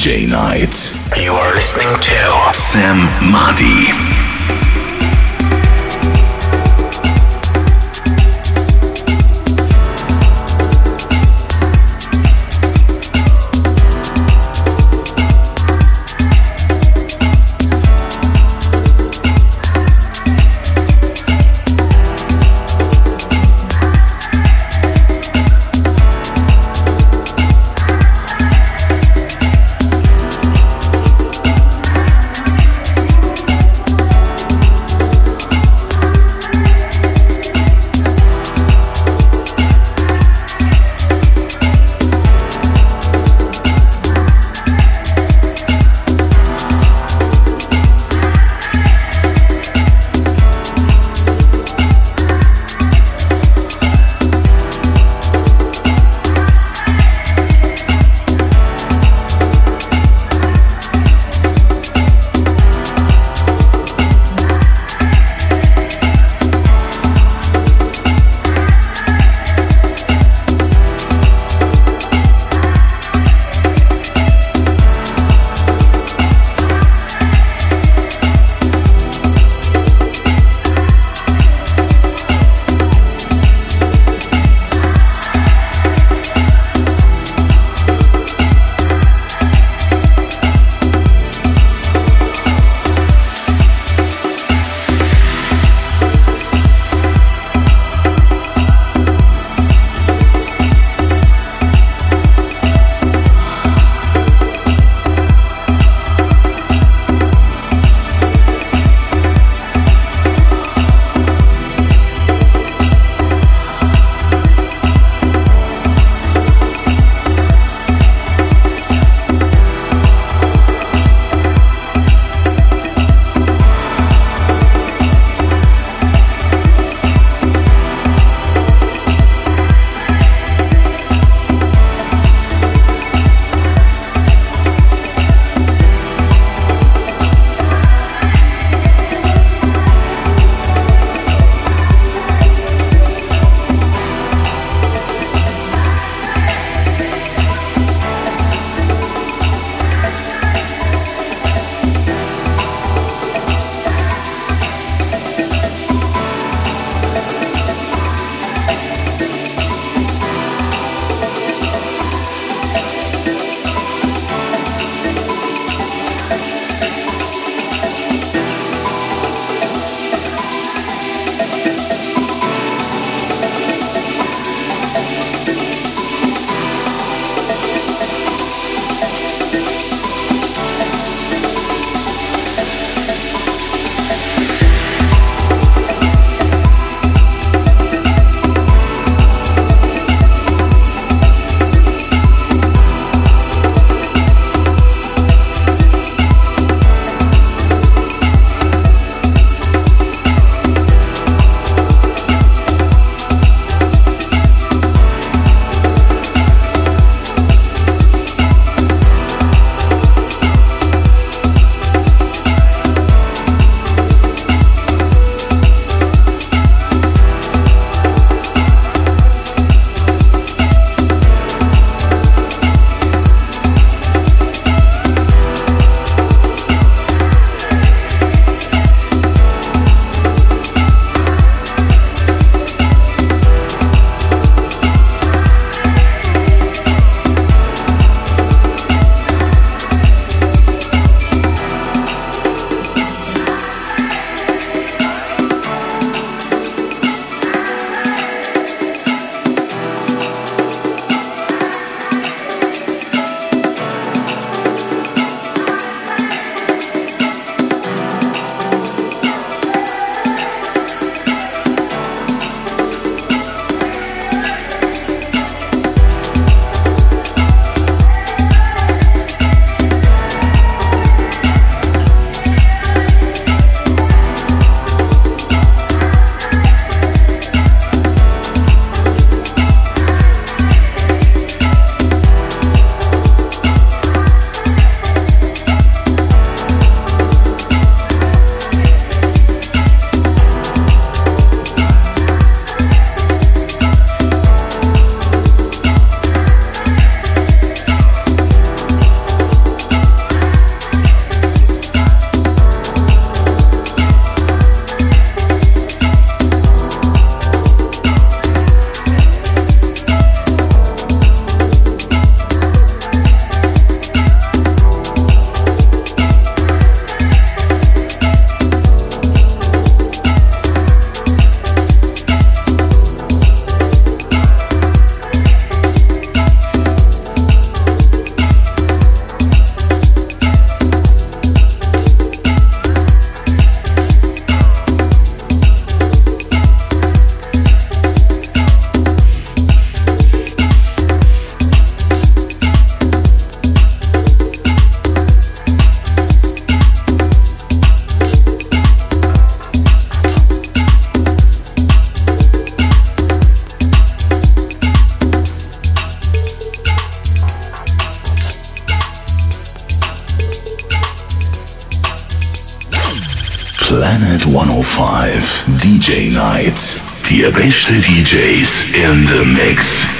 DJ Nights. You are listening to Sam Madi. DJ Nights. Die beste DJs in the mix.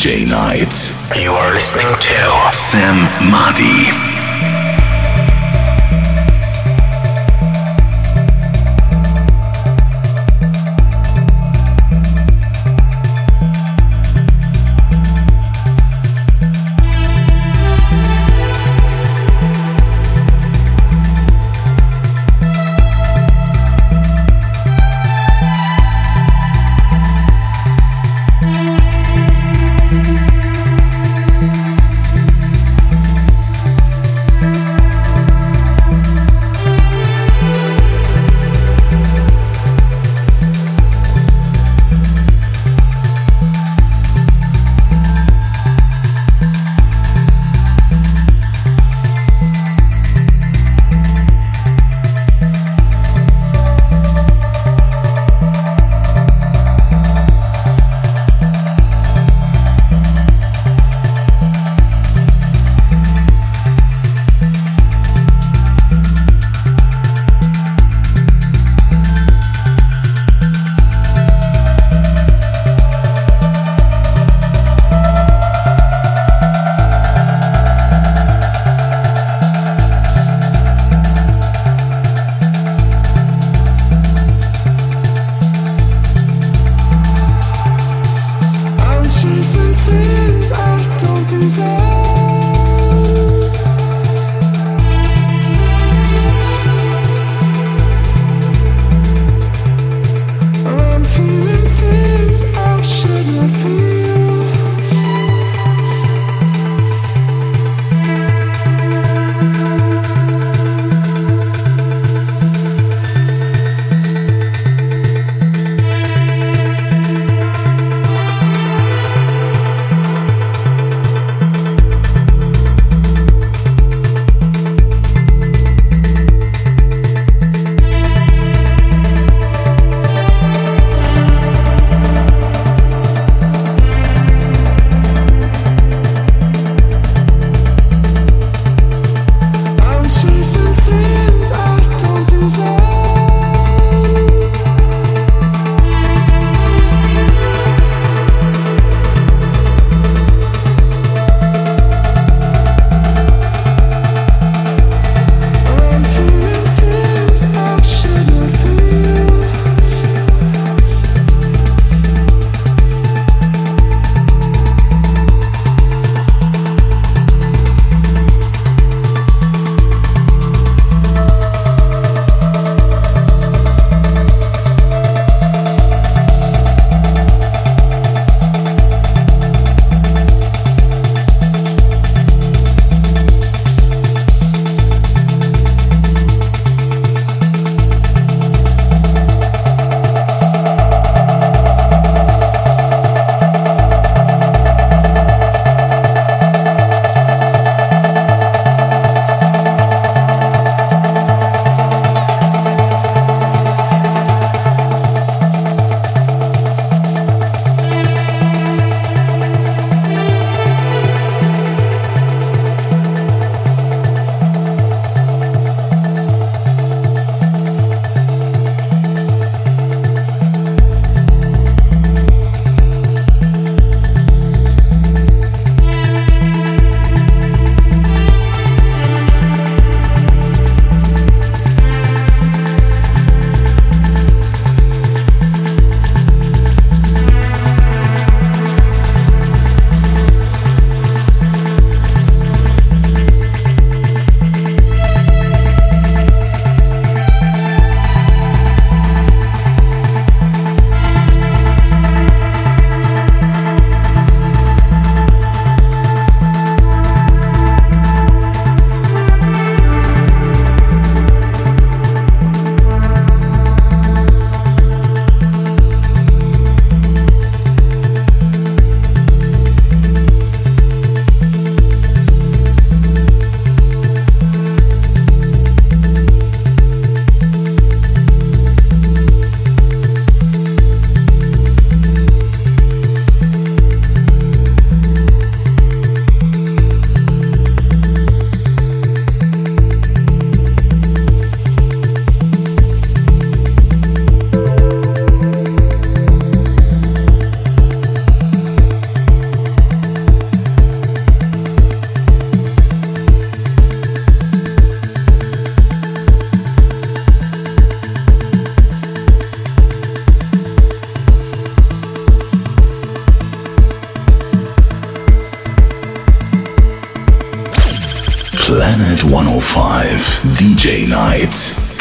DJ Nights.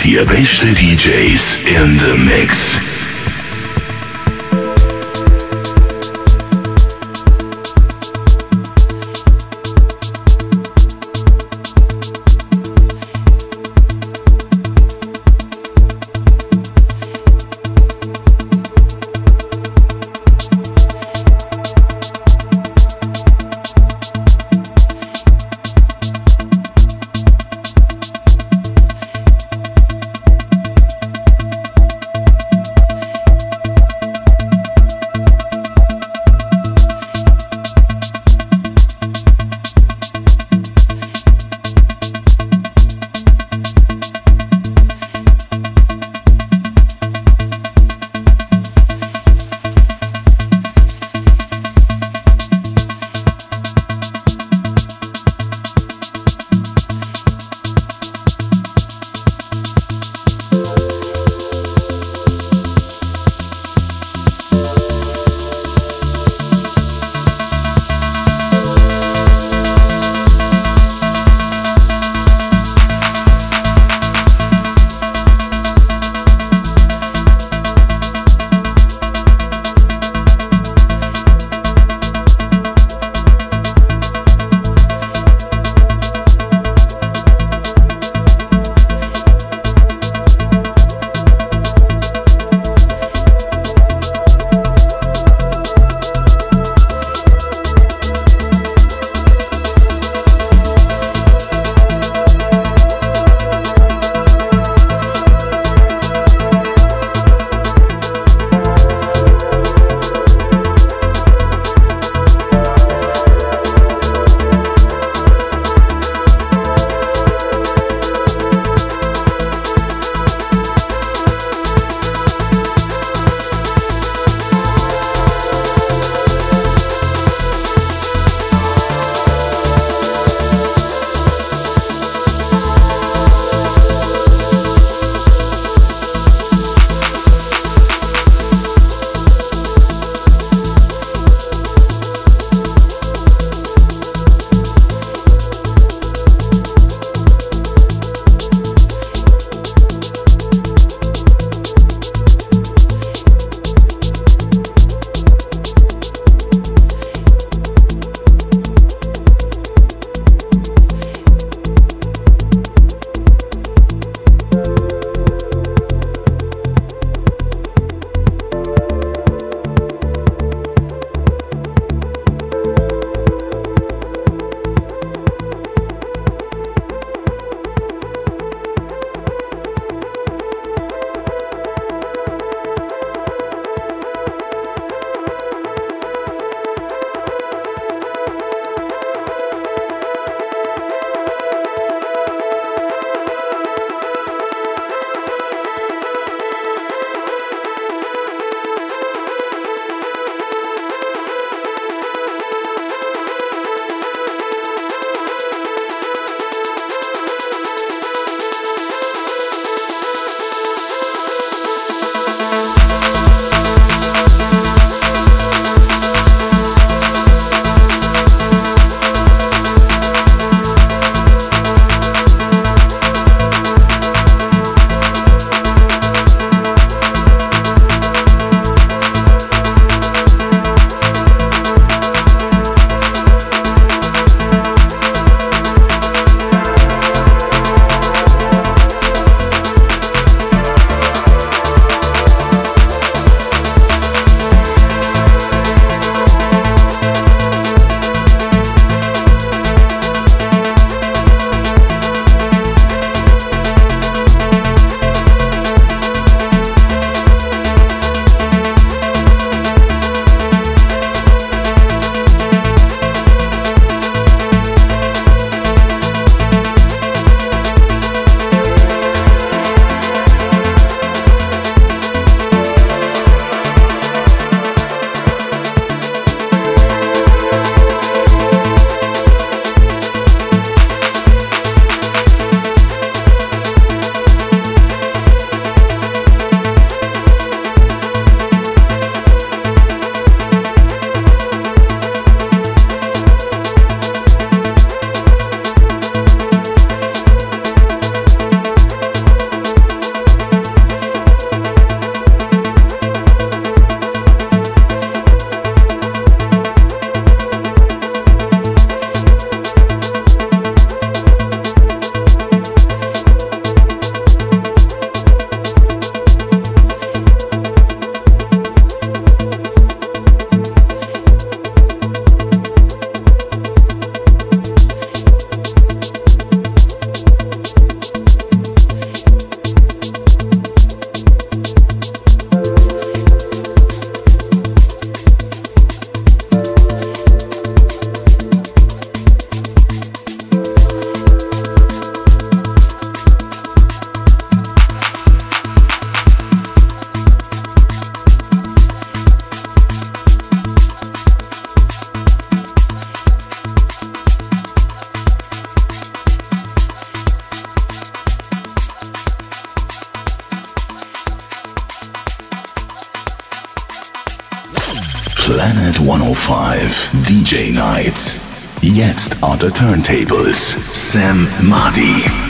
Die beste DJs in the Mix. The turntables. Sam Madi.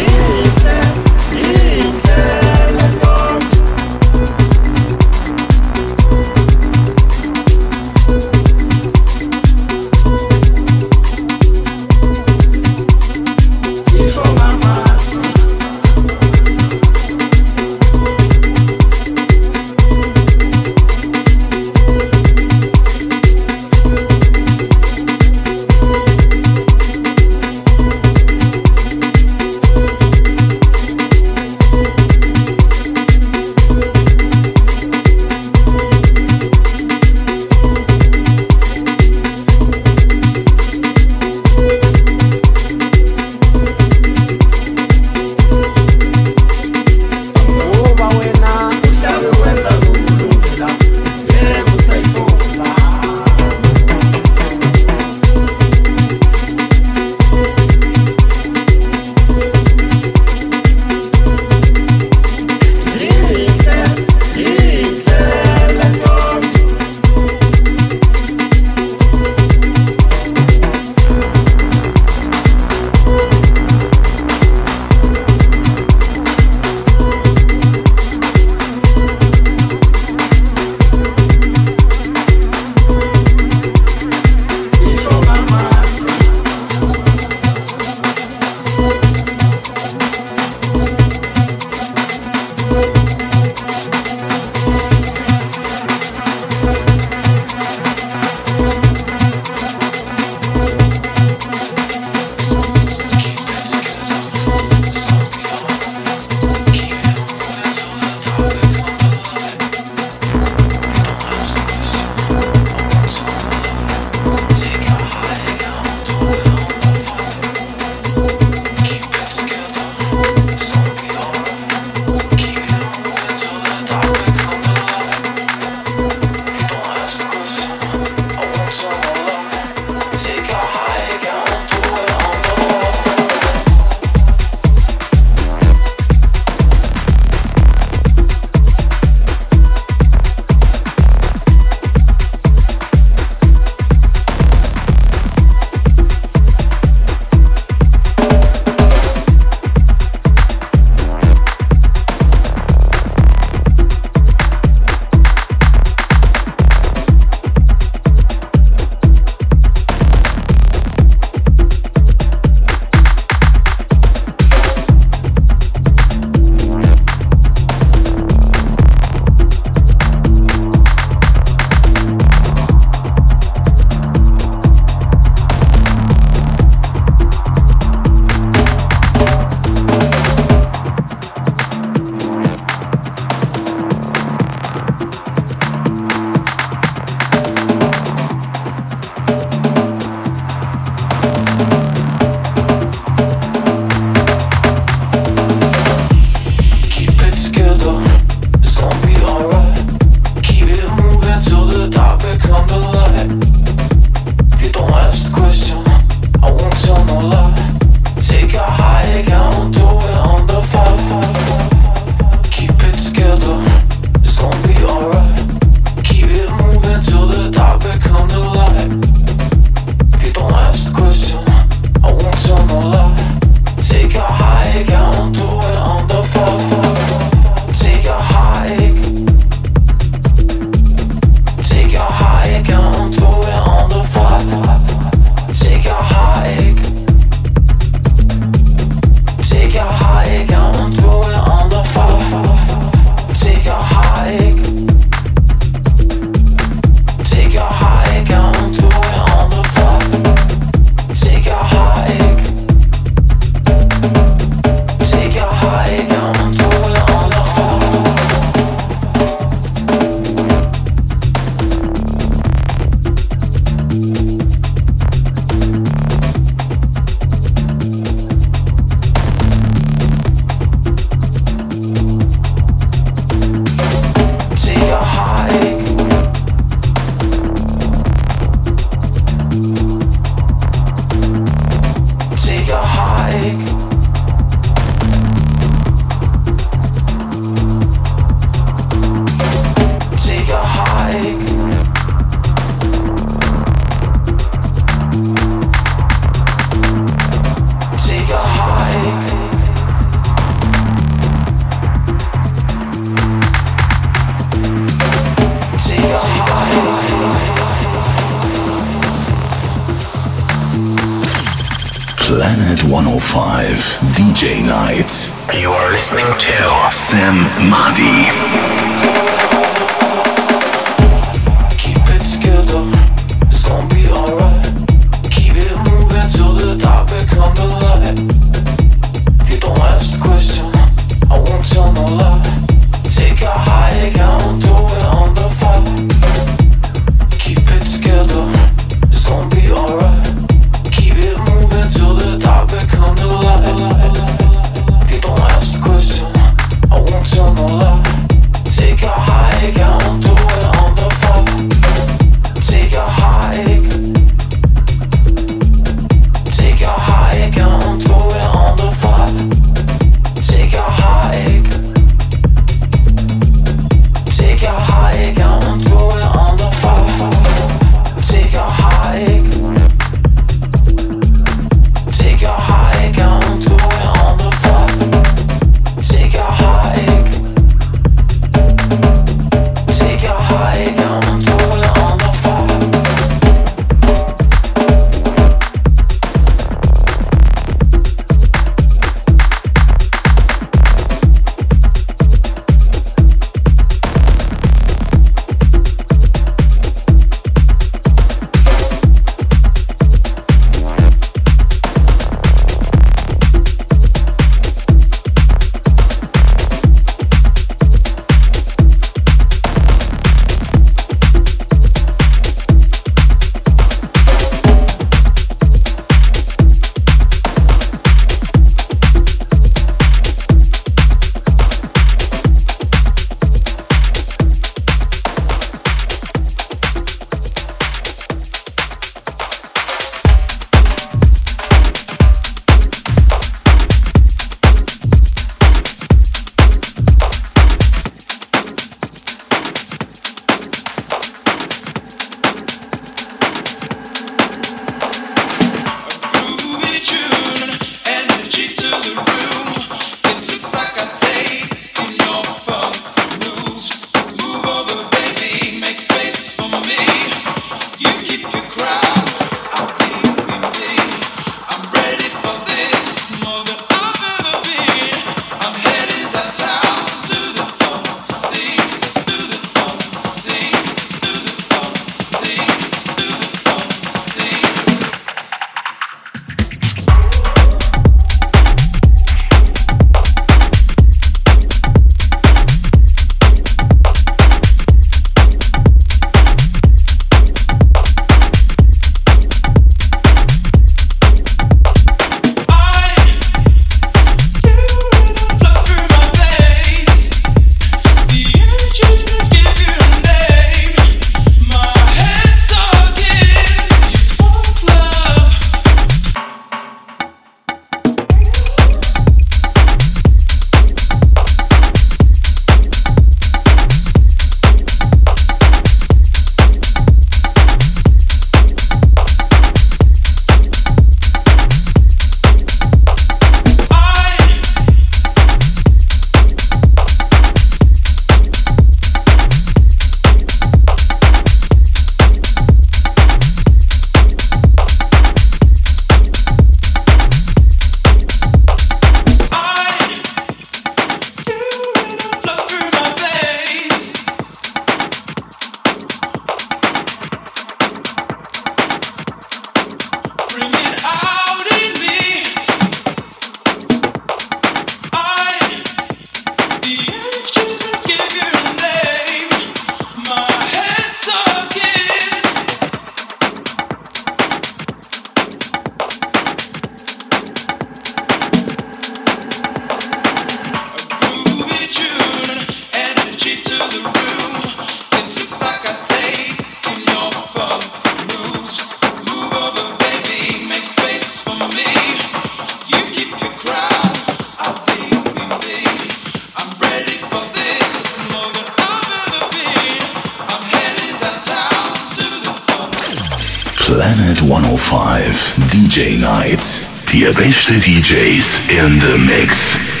Planet 105 DJ Nights. the best DJs in the mix.